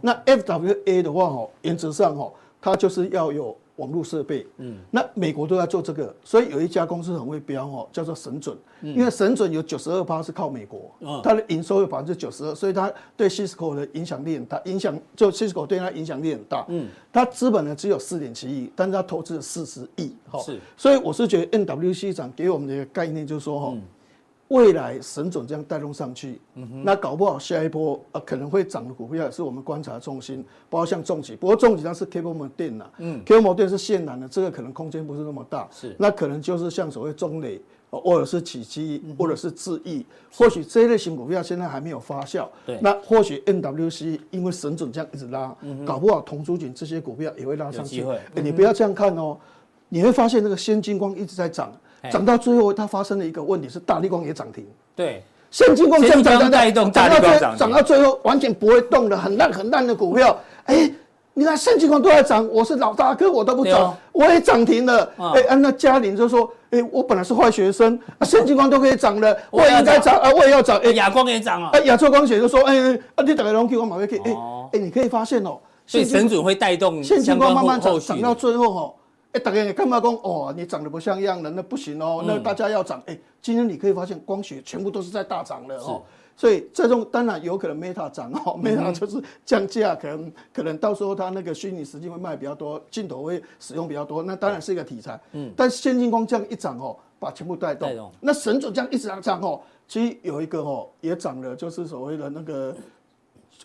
那 FWA 的话，哈，原则上哈，它就是要有。网络设备，嗯，那美国都在做这个，所以有一家公司很会标哦，叫做神准，因为神准有九十二趴是靠美国，它的营收有百分之九十二，所以它对 Cisco 的影响力很大，影响就 Cisco 对它影响力很大，嗯，它资本呢只有四点七亿，但是它投资了四十亿，哈，是，所以我是觉得 NWC 长给我们的一个概念就是说哈。未来神准这样带动上去，那搞不好下一波呃可能会涨的股票也是我们观察重心，包括像重疾，不过重疾它是 cable modem 呐，嗯，cable modem 是线缆的，这个可能空间不是那么大，是，那可能就是像所谓中磊，或者是启基，或者是智易，或许这一类型股票现在还没有发酵，对，那或许 NWC 因为神准这样一直拉，搞不好同租金这些股票也会拉上去，哎，你不要这样看哦，你会发现那个先进光一直在涨。涨到最后，它发生了一个问题是，大立光也涨停。对，现金光这样涨带动大立光涨，涨到最后完全不会动的很烂很烂的股票，哎。你看，现金光都在涨，我是老大哥，我都不涨，哦、我也涨停了。哎、嗯，那嘉玲就说：“哎，我本来是坏学生，啊，现金光都可以涨了，我也应该涨啊，我也要涨。”哎，亚光也涨了。哎，亚洲光学就说：“哎，啊，你打个龙 Q 我马上可以。哎，哎，你可以发现哦，所以神准会带动现金光慢慢涨，涨到最后哈，哎，大家你干嘛讲？哦，你长得不像样了，那不行哦，那大家要涨。哎，今天你可以发现光学全部都是在大涨的哦。”所以这种当然有可能 Meta 涨哦，Meta 就是降价，可能可能到时候它那个虚拟实境会卖比较多，镜头会使用比较多，那当然是一个题材。嗯，但现金光这样一涨哦，把全部带动。带动。那神准这样一直涨哦，其实有一个哦也涨了，就是所谓的那个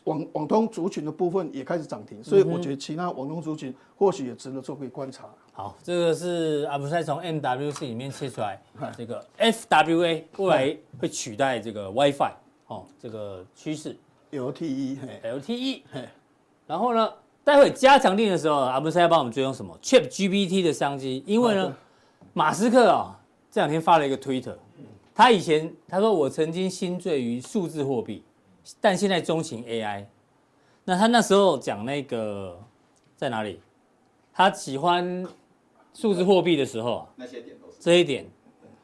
网网通族群的部分也开始涨停，所以我觉得其他网通族群或许也值得做个观察。好，这个是阿布赛从 MWC 里面切出来，这个 FWA 未来会取代这个 WiFi。哦，这个趋势 LTE，LTE，然后呢，待会加强定的时候，阿布赛要帮我们追踪什么？ChatGPT 的商机，因为呢，马斯克啊、哦，这两天发了一个推特，他以前他说我曾经心醉于数字货币，但现在钟情 AI。那他那时候讲那个在哪里？他喜欢数字货币的时候啊，那些点都是这一点，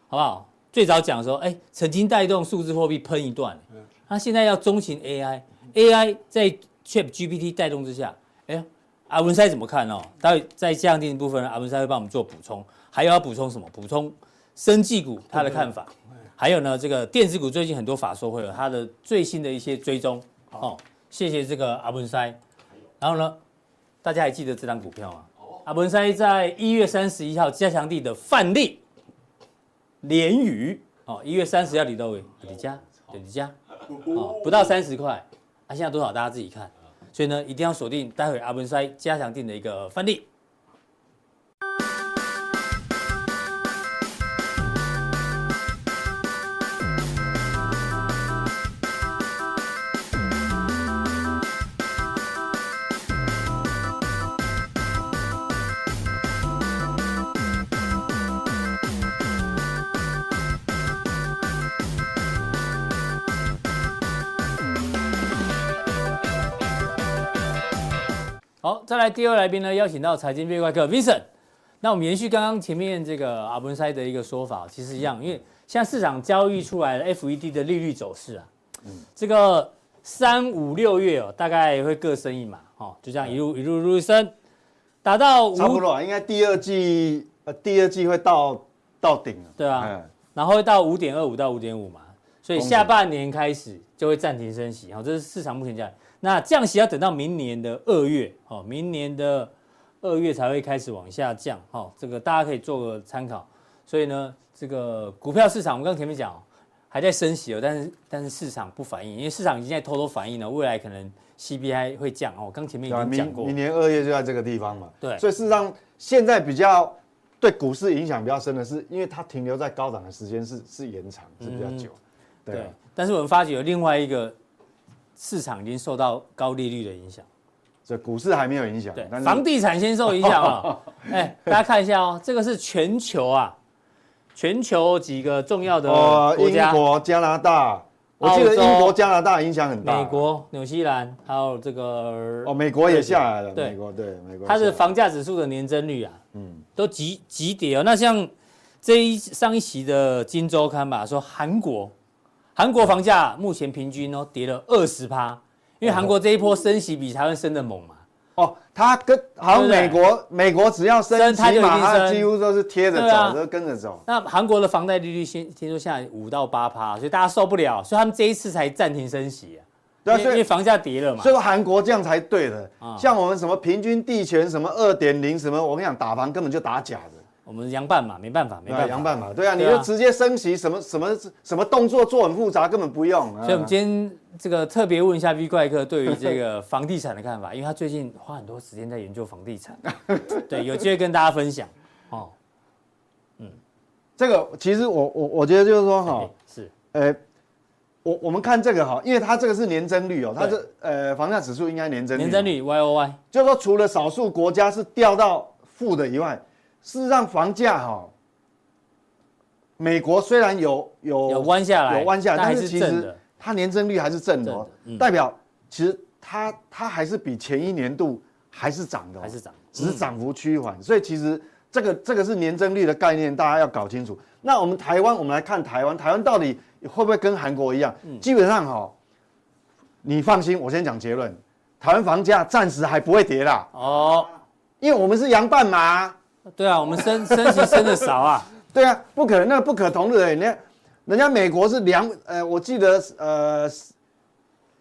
好不好？最早讲的时候，哎，曾经带动数字货币喷一段，他现在要中型 AI，AI 在 ChatGPT 带动之下，哎，阿文塞怎么看哦？待会在降定的部分，阿文塞会帮我们做补充，还有要补充什么？补充生技股他的看法，还有呢，这个电子股最近很多法说会有他的最新的一些追踪哦。谢谢这个阿文塞，然后呢，大家还记得这张股票吗？阿文山在一月三十一号加强地的范例。连雨哦，一月三十要李道伟，李家李家哦，不到三十块，啊，现在多少大家自己看，所以呢，一定要锁定待会阿文山加强地的一个范例。好，再来第二来宾呢，邀请到财经变怪客 Vincent。那我们延续刚刚前面这个阿文塞的一个说法，其实一样，因为现在市场交易出来的 FED 的利率走势啊，嗯，这个三五六月哦，大概会各升一码，哦，就这样一路一路一路升，达到差不多，应该第二季呃第二季会到到顶了，对啊，嗯、然后会到五点二五到五点五嘛，所以下半年开始就会暂停升息，好，这是市场目前价。那降息要等到明年的二月，哦，明年的二月才会开始往下降，哦，这个大家可以做个参考。所以呢，这个股票市场，我们刚前面讲还在升息哦，但是但是市场不反应，因为市场已经在偷偷反应了，未来可能 CPI 会降哦。刚前面已经讲过，明年二月就在这个地方嘛。对，所以事实上现在比较对股市影响比较深的是，因为它停留在高档的时间是是延长，是比较久。嗯、对，但是我们发觉有另外一个。市场已经受到高利率的影响，这股市还没有影响。对，房地产先受影响啊。哎，大家看一下哦，这个是全球啊，全球几个重要的国家，英国、加拿大，我记得英国、加拿大影响很大。美国、纽西兰，还有这个哦，美国也下来了。对，美国对美国，它的房价指数的年增率啊，嗯，都急急跌哦。那像这一上一期的《金周刊》吧，说韩国。韩国房价目前平均哦跌了二十趴，因为韩国这一波升息比台湾升的猛嘛。哦，它跟好像美国，美国只要升息嘛，它几乎都是贴着走，啊、都跟着走。那韩国的房贷利率先听说现在五到八趴，所以大家受不了，所以他们这一次才暂停升息啊。对啊，所以因为房价跌了嘛。所以韩国这样才对的。嗯、像我们什么平均地权什么二点零什么，我跟你讲，打房根本就打假的。我们杨办嘛，没办法，没办法，杨办嘛，对啊，你就直接升息，什么什么什么动作做很复杂，根本不用。所以，我们今天这个特别问一下 V 怪客对于这个房地产的看法，因为他最近花很多时间在研究房地产，对，有机会跟大家分享。哦，嗯，这个其实我我我觉得就是说哈，是，呃，我我们看这个哈，因为它这个是年增率哦，它是呃房价指数应该年增率，年增率 Y O Y，就是说除了少数国家是掉到负的以外。事实上，房价哈，美国虽然有有有弯下来，有弯下来，但是其实它年增率还是正的，哦，嗯、代表其实它它还是比前一年度还是涨的，哦，还是涨，只是涨幅趋缓。嗯、所以其实这个这个是年增率的概念，大家要搞清楚。那我们台湾，我们来看台湾，台湾到底会不会跟韩国一样？嗯、基本上哈、哦，你放心，我先讲结论，台湾房价暂时还不会跌啦。哦，因为我们是洋半马。对啊，我们升升息升的少啊。对啊，不可能，那不可同日而语。人家，人家美国是两，呃，我记得，呃，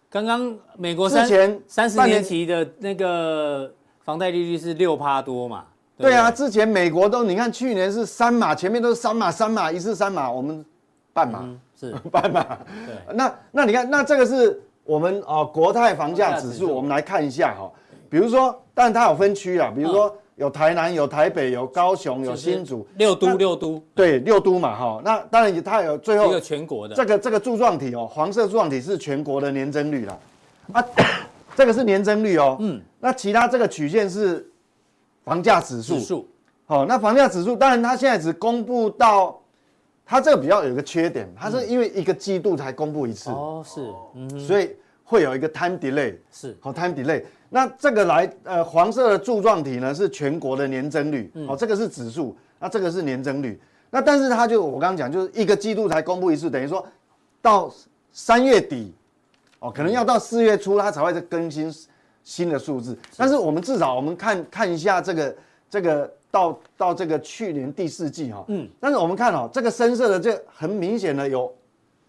刚刚美国之前三十年期的那个房贷利率是六趴多嘛？对，对啊，之前美国都，你看去年是三码，前面都是三码，三码一次三码，我们半码、嗯、是 半码。对，那那你看，那这个是我们哦、呃、国泰房价指数，我们来看一下哈、哦，比如说，但它有分区啊，比如说。嗯有台南，有台北，有高雄，有新竹，六都六都，对六都嘛哈。那当然它有最后一个全国的这个这个柱状体哦，黄色柱状体是全国的年增率啦。啊，这个是年增率哦。嗯。那其他这个曲线是房价指数。指数。好，那房价指数当然它现在只公布到，它这个比较有一个缺点，它是因为一个季度才公布一次。哦，是。嗯。所以会有一个 time delay。是。好，time delay。那这个来，呃，黄色的柱状体呢是全国的年增率，嗯、哦，这个是指数，那这个是年增率。那但是它就我刚刚讲，就是一个季度才公布一次，等于说到三月底，哦，可能要到四月初它才会再更新新的数字。但是我们至少我们看看一下这个这个到到这个去年第四季哈，哦、嗯，但是我们看哦，这个深色的这很明显的有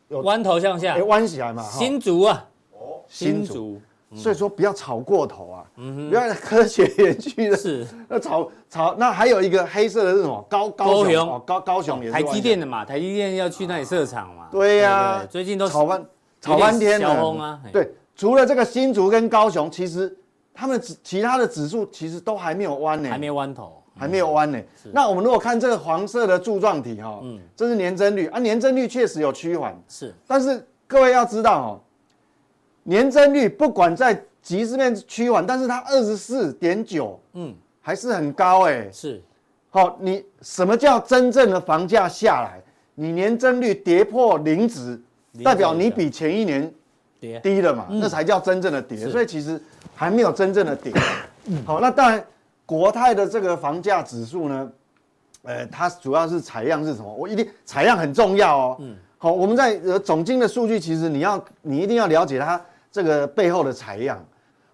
有弯头向下，弯起来嘛，新竹啊，哦，新竹。所以说不要炒过头啊，不要科学园区的，是 那炒炒那还有一个黑色的是什么？高高雄哦，高高雄也是台积电的嘛，台积电要去那里设厂嘛。对呀，最近都炒翻炒翻天了。对，除了这个新竹跟高雄，其实他们指其他的指数其实都还没有弯呢，还没弯头，还没有弯呢。那我们如果看这个黄色的柱状体哈，嗯，这是年增率啊，年增率确实有趋缓，是，但是各位要知道哦。年增率不管在即时面趋缓，但是它二十四点九，嗯，还是很高哎、欸。是，好，你什么叫真正的房价下来？你年增率跌破零值，代表你比前一年跌低了嘛？那才叫真正的跌。所以其实还没有真正的跌。好，那当然，国泰的这个房价指数呢，呃，它主要是采样是什么？我一定采样很重要哦。嗯，好，我们在呃总经的数据，其实你要你一定要了解它。这个背后的采样，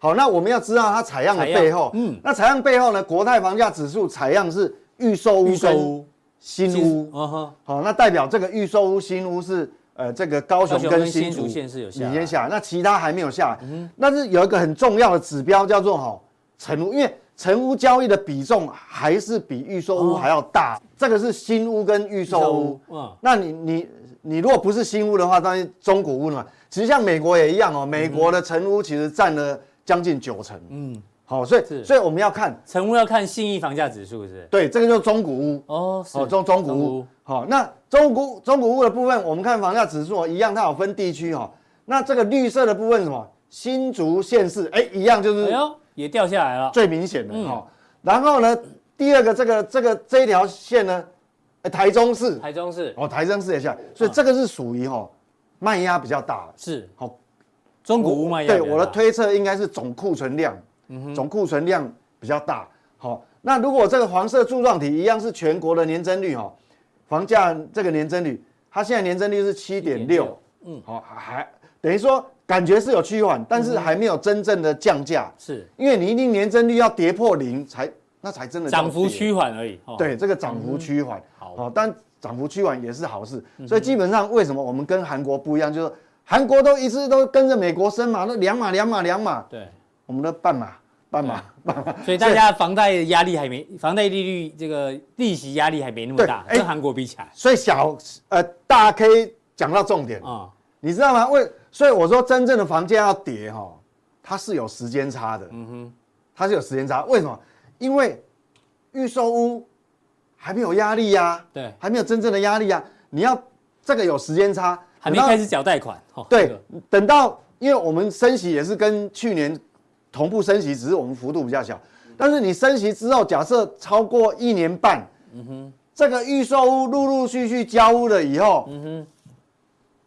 好，那我们要知道它采样的背后，嗯，那采样背后呢？国泰房价指数采样是预售屋跟新屋，好，那代表这个预售屋、新屋是呃这个高雄跟新竹县是有下，先下，那其他还没有下。来，嗯，但是有一个很重要的指标叫做哈成屋，因为成屋交易的比重还是比预售屋还要大，这个是新屋跟预售屋，嗯，那你你你如果不是新屋的话，当然中古屋嘛。其实像美国也一样哦，美国的成屋其实占了将近九成。嗯，好，所以是所以我们要看成屋要看信义房价指数是不是？对，这个就是中古屋哦，哦中中古屋。好，那中古中古屋的部分，我们看房价指数一样，它有分地区哈。那这个绿色的部分什么？新竹县市，哎，一样就是，哎呦，也掉下来了，最明显的哈。然后呢，第二个这个这个这一条线呢，哎，台中市，台中市，哦，台中市也下来，所以这个是属于哈。卖压比较大，是。好，中古屋卖压。对，我的推测应该是总库存量，总库存量比较大。好，那如果这个黄色柱状体一样是全国的年增率哈，房价这个年增率，它现在年增率是七点六，嗯，好，还等于说感觉是有趋缓，但是还没有真正的降价，是。因为你一定年增率要跌破零才，那才真的涨幅趋缓而已。对，这个涨幅趋缓，好，但。涨幅趋缓也是好事，所以基本上为什么我们跟韩国不一样？就是韩国都一直都跟着美国升嘛，那两码两码两码，对，我们的半码半码半码，所以大家房贷压力还没，房贷利率这个利息压力还没那么大，跟韩国比起来。所以小呃大 K 讲到重点啊，你知道吗？为所以我说真正的房价要跌哈，它是有时间差的，嗯哼，它是有时间差，为什么？因为预售屋。还没有压力呀、啊，对，还没有真正的压力啊。你要这个有时间差，还没开始缴贷款。对，等到因为我们升息也是跟去年同步升息，只是我们幅度比较小。但是你升息之后，假设超过一年半，嗯哼，这个预售屋陆陆续续交屋了以后，嗯哼，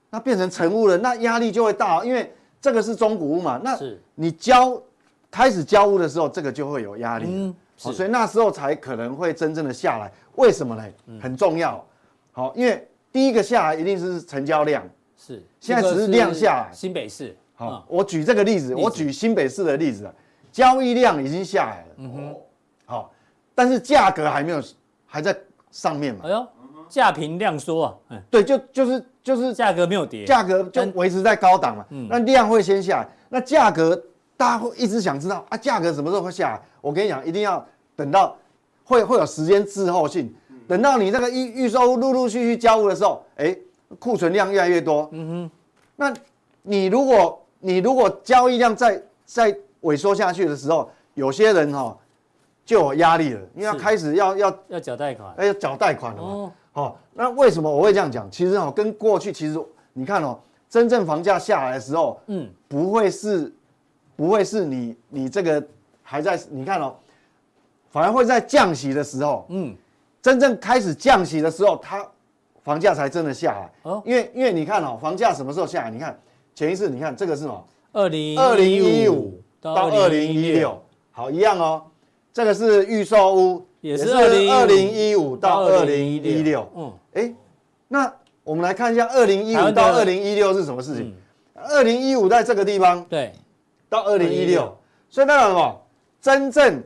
那变成成屋了，那压力就会大，因为这个是中古屋嘛，那你交开始交屋的时候，这个就会有压力，嗯，所以那时候才可能会真正的下来。为什么呢？很重要，好，因为第一个下来一定是成交量，是，现在只是量下来，新北市，好，我举这个例子，我举新北市的例子，交易量已经下来了，嗯哼，好，但是价格还没有，还在。上面嘛，哎呦，价平量缩啊，对，就就是就是价格没有跌，价格就维持在高档嘛，嗯，那量会先下来，那价格大家会一直想知道啊，价格什么时候会下来？我跟你讲，一定要等到会会有时间滞后性，等到你那个预预售陆陆续续交屋的时候，哎，库存量越来越多，嗯哼，那你如果你如果交易量再再萎缩下去的时候，有些人哈。就有压力了，因为要开始要要要缴贷款，哎，要缴贷款了嘛。哦，那为什么我会这样讲？其实哦，跟过去其实你看哦，真正房价下来的时候，嗯，不会是，不会是你你这个还在你看哦，反而会在降息的时候，嗯，真正开始降息的时候，它房价才真的下来。哦，因为因为你看哦，房价什么时候下来？你看前一次，你看这个是什么？二零二零一五到二零一六，好一样哦。这个是预售屋，也是二零一五到二零一六。嗯，哎，那我们来看一下二零一五到二零一六是什么事情？二零一五在这个地方，对，到二零一六，所以代表什么？真正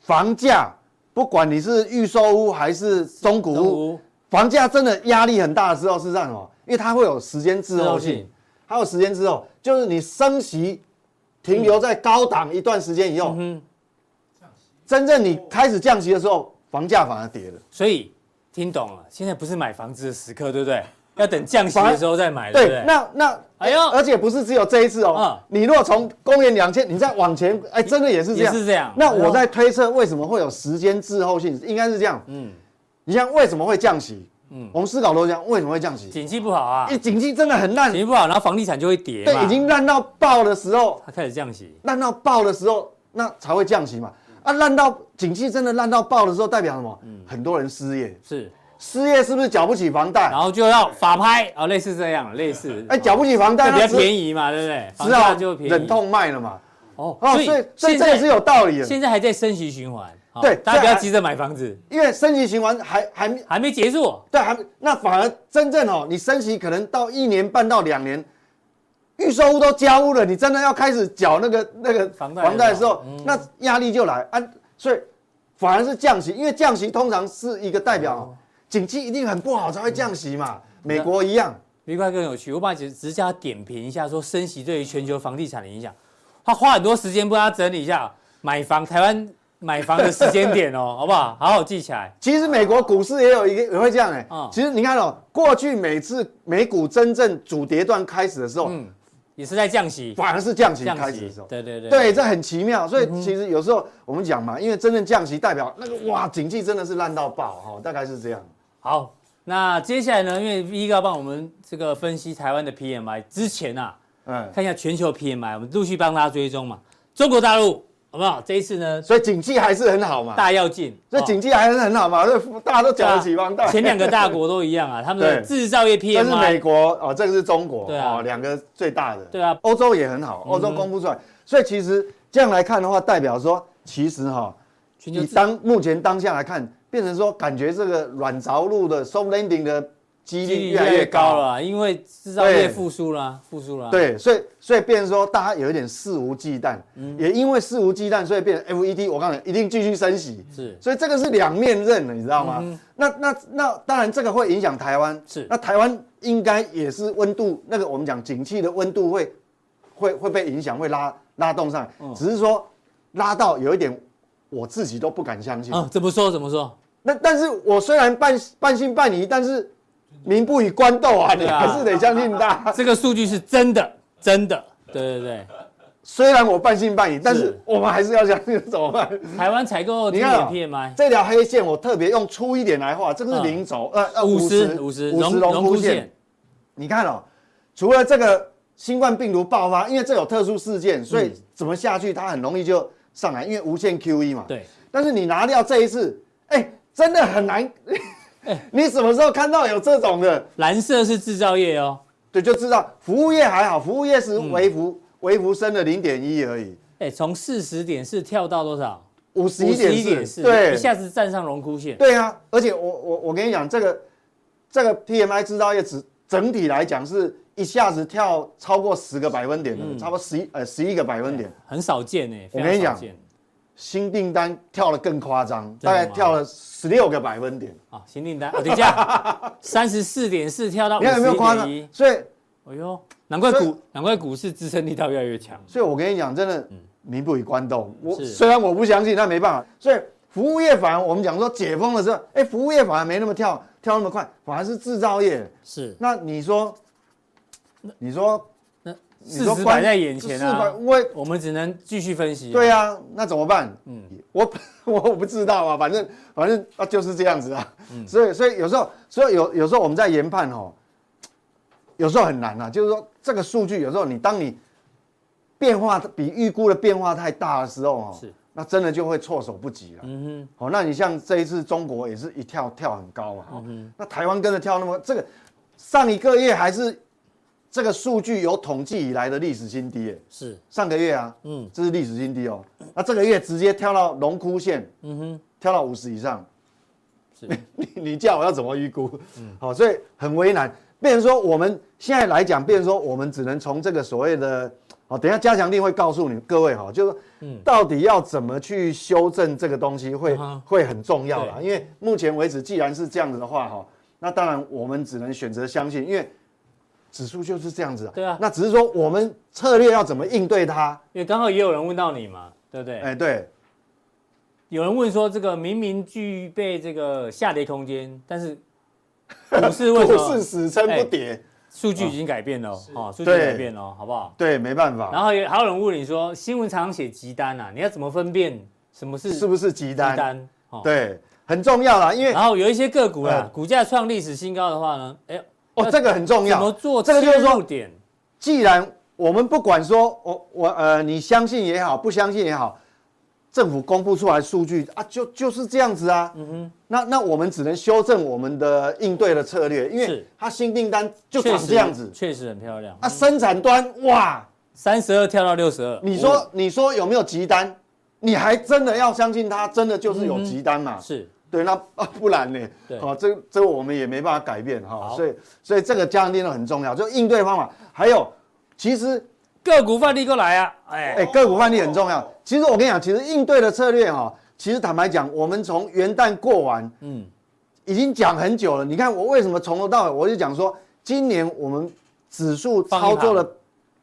房价，不管你是预售屋还是中古屋，房价真的压力很大的时候是这样什么？因为它会有时间滞后性，还有时间滞后，就是你升息停留在高档一段时间以后。真正你开始降息的时候，房价反而跌了。所以听懂了，现在不是买房子的时刻，对不对？要等降息的时候再买，对不对？那那哎呦，而且不是只有这一次哦。你如果从公元两千，你再往前，哎，真的也是这样。是这样。那我在推测为什么会有时间滞后性，应该是这样。嗯，你像为什么会降息？嗯，我们思考都这样，为什么会降息？景气不好啊。一景气真的很烂，景气不好，然后房地产就会跌。对，已经烂到爆的时候，它开始降息。烂到爆的时候，那才会降息嘛。啊，烂到景气真的烂到爆的时候，代表什么？嗯，很多人失业，是失业，是不是缴不起房贷？然后就要法拍啊，类似这样，类似。哎，缴不起房贷，比较便宜嘛，对不对？是啊，就便宜，忍痛卖了嘛。哦，所以所以这也是有道理的。现在还在升息循环，对，大家不要急着买房子，因为升息循环还还还没结束。对，还那反而真正哦，你升息可能到一年半到两年。预售屋都交屋了，你真的要开始缴那个那个房贷房贷的时候，那压力就来啊。所以反而是降息，因为降息通常是一个代表景气一定很不好才会降息嘛。美国一样，明块更有趣。我把只只叫他点评一下，说升息对于全球房地产的影响。他花很多时间帮他整理一下买房，台湾买房的时间点哦，好不好？好好记起来。其实美国股市也有一个也会这样哎。其实你看哦，过去每次美股真正主跌段开始的时候。嗯也是在降息，反而是降息开始的时候。对对对，对，这很奇妙。所以其实有时候我们讲嘛，因为真正降息代表那个哇，景气真的是烂到爆哈，大概是这样。好，那接下来呢，因为 V 哥要帮我们这个分析台湾的 PMI 之前啊，嗯，看一下全球 PMI，我们陆续帮大家追踪嘛，中国大陆。好不好？这一次呢，所以景气还是很好嘛，大跃进，所以景气还是很好嘛，所以大家都讲得起房贷。前两个大国都一样啊，他们的制造业 PMI，这是美国哦，这个是中国，对啊，两个最大的。对啊，欧洲也很好，欧洲公布出来，所以其实这样来看的话，代表说其实哈，以当目前当下来看，变成说感觉这个软着陆的 soft landing 的。几率越来越高了，因为制造业复苏了，复苏了。对，所以所以变成说大家有一点肆无忌惮，也因为肆无忌惮，所以变成 FED，我告诉你，一定继续升息。是，所以这个是两面刃的，你知道吗？那那那当然这个会影响台湾。是，那台湾应该也是温度，那个我们讲景气的温度会会会被影响，会拉拉动上来。只是说拉到有一点，我自己都不敢相信。啊，怎么说？怎么说？那但是我虽然半半信半疑，但是。民不与官斗啊，你还是得相信他。这个数据是真的，真的。对对对，虽然我半信半疑，但是我们还是要相信，怎么办？台湾采购你看 PMI 这条黑线，我特别用粗一点来画，这个是零轴，呃呃，五十五十五十龙枯线。你看哦，除了这个新冠病毒爆发，因为这有特殊事件，所以怎么下去它很容易就上来，因为无限 QE 嘛。对。但是你拿掉这一次，哎。真的很难。你什么时候看到有这种的？蓝色是制造业哦，对，就知道服务业还好，服务业是微幅、嗯、微幅升了零点一而已。哎，从四十点四跳到多少？五十一点四，对，一下子站上荣枯线。对啊，而且我我我跟你讲，这个这个 PMI 制造业只整体来讲是一下子跳超过十个百分点的，嗯、差不多十一呃十一个百分点，很少见呢。我跟你讲。新订单跳得更夸张，大概跳了十六个百分点啊！新订单，等一下，三十四点四跳到你看有没有夸张，所以，哎呦，难怪股难怪股市支撑力道越来越强。所以我跟你讲，真的，民不与官斗。我虽然我不相信，但没办法。所以服务业反而我们讲说解封的时候，哎，服务业反而没那么跳跳那么快，反而是制造业是。那你说，你说？事实摆在眼前啊，我我们只能继续分析。对啊，那怎么办？嗯，我我 我不知道啊，反正反正啊就是这样子啊。嗯，所以所以有时候所以有有时候我们在研判哦，有时候很难啊，就是说这个数据有时候你当你变化比预估的变化太大的时候哦，是，那真的就会措手不及了。嗯哼，好，那你像这一次中国也是一跳跳很高嘛，嗯，那台湾跟着跳那么这个上一个月还是。这个数据有统计以来的历史新低，是上个月啊，嗯，这是历史新低哦。那这个月直接跳到龙枯线，嗯哼，跳到五十以上，是，你你叫我要怎么预估？嗯，好，所以很为难。变成说我们现在来讲，变成说我们只能从这个所谓的，哦，等一下加强定会告诉你各位哈，就是嗯，到底要怎么去修正这个东西会会很重要啦。因为目前为止，既然是这样子的话哈，那当然我们只能选择相信，因为。指数就是这样子啊，对啊，那只是说我们策略要怎么应对它，因为刚好也有人问到你嘛，对不对？哎，对，有人问说这个明明具备这个下跌空间，但是 股市为什么股市死撑不跌？数据已经改变了哦，数据改变了，好不好？对，没办法。然后也还有人问你说，新闻常常写急单啊，你要怎么分辨什么是是不是急单？急单，对，很重要啦，因为然后有一些个股啊，股价创历史新高的话呢，哎。哦，这个很重要。怎么做？这个就是说，既然我们不管说，我我呃，你相信也好，不相信也好，政府公布出来数据啊，就就是这样子啊。嗯哼。那那我们只能修正我们的应对的策略，因为它新订单就长这样子，确实很漂亮。啊，生产端哇，三十二跳到六十二。你说你说有没有急单？你还真的要相信它真的就是有急单嘛？是。对，那啊不然呢？对，哦，这这我们也没办法改变哈，好所以所以这个加强錠很重要，就应对方法。还有，其实个股范例过来啊，哎哎，个股范例很重要。其实我跟你讲，其实应对的策略哈，其实坦白讲，我们从元旦过完，嗯，已经讲很久了。你看我为什么从头到尾我就讲说，今年我们指数操作的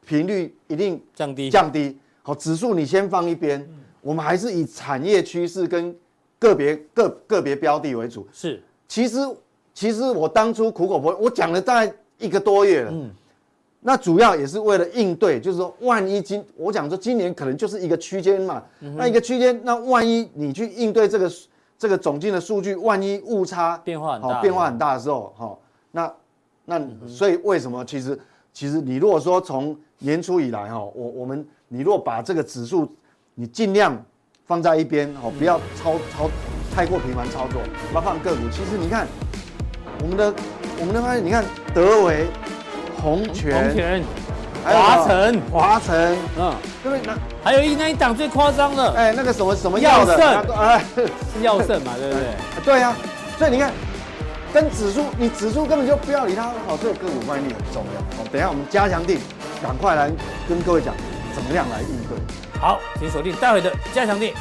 频率一定降低降低。好，指数你先放一边，嗯、我们还是以产业趋势跟。个别个个别标的为主。是，其实其实我当初苦口婆我讲了大概一个多月了，嗯，那主要也是为了应对，就是说万一今我讲说今年可能就是一个区间嘛，嗯、那一个区间，那万一你去应对这个这个总金的数据，万一误差变化很大，变化很大的时候，哈，那那所以为什么其实其实你如果说从年初以来哈，我我们你如果把这个指数你尽量。放在一边哦，不要操操太过频繁操作。要放个股，其实你看我们的我们的发现，你看德微、宏全、宏全、华晨、华晨，嗯，对不对？那还有一那一档最夸张的，哎，那个什么什么药的，哎，是药圣嘛，对不对？对呀，所以你看跟指数，你指数根本就不要理它，好，所以个股观念很重要。好，等一下我们加强定，赶快来跟各位讲怎么样来应对。好，请锁定待会的加强店。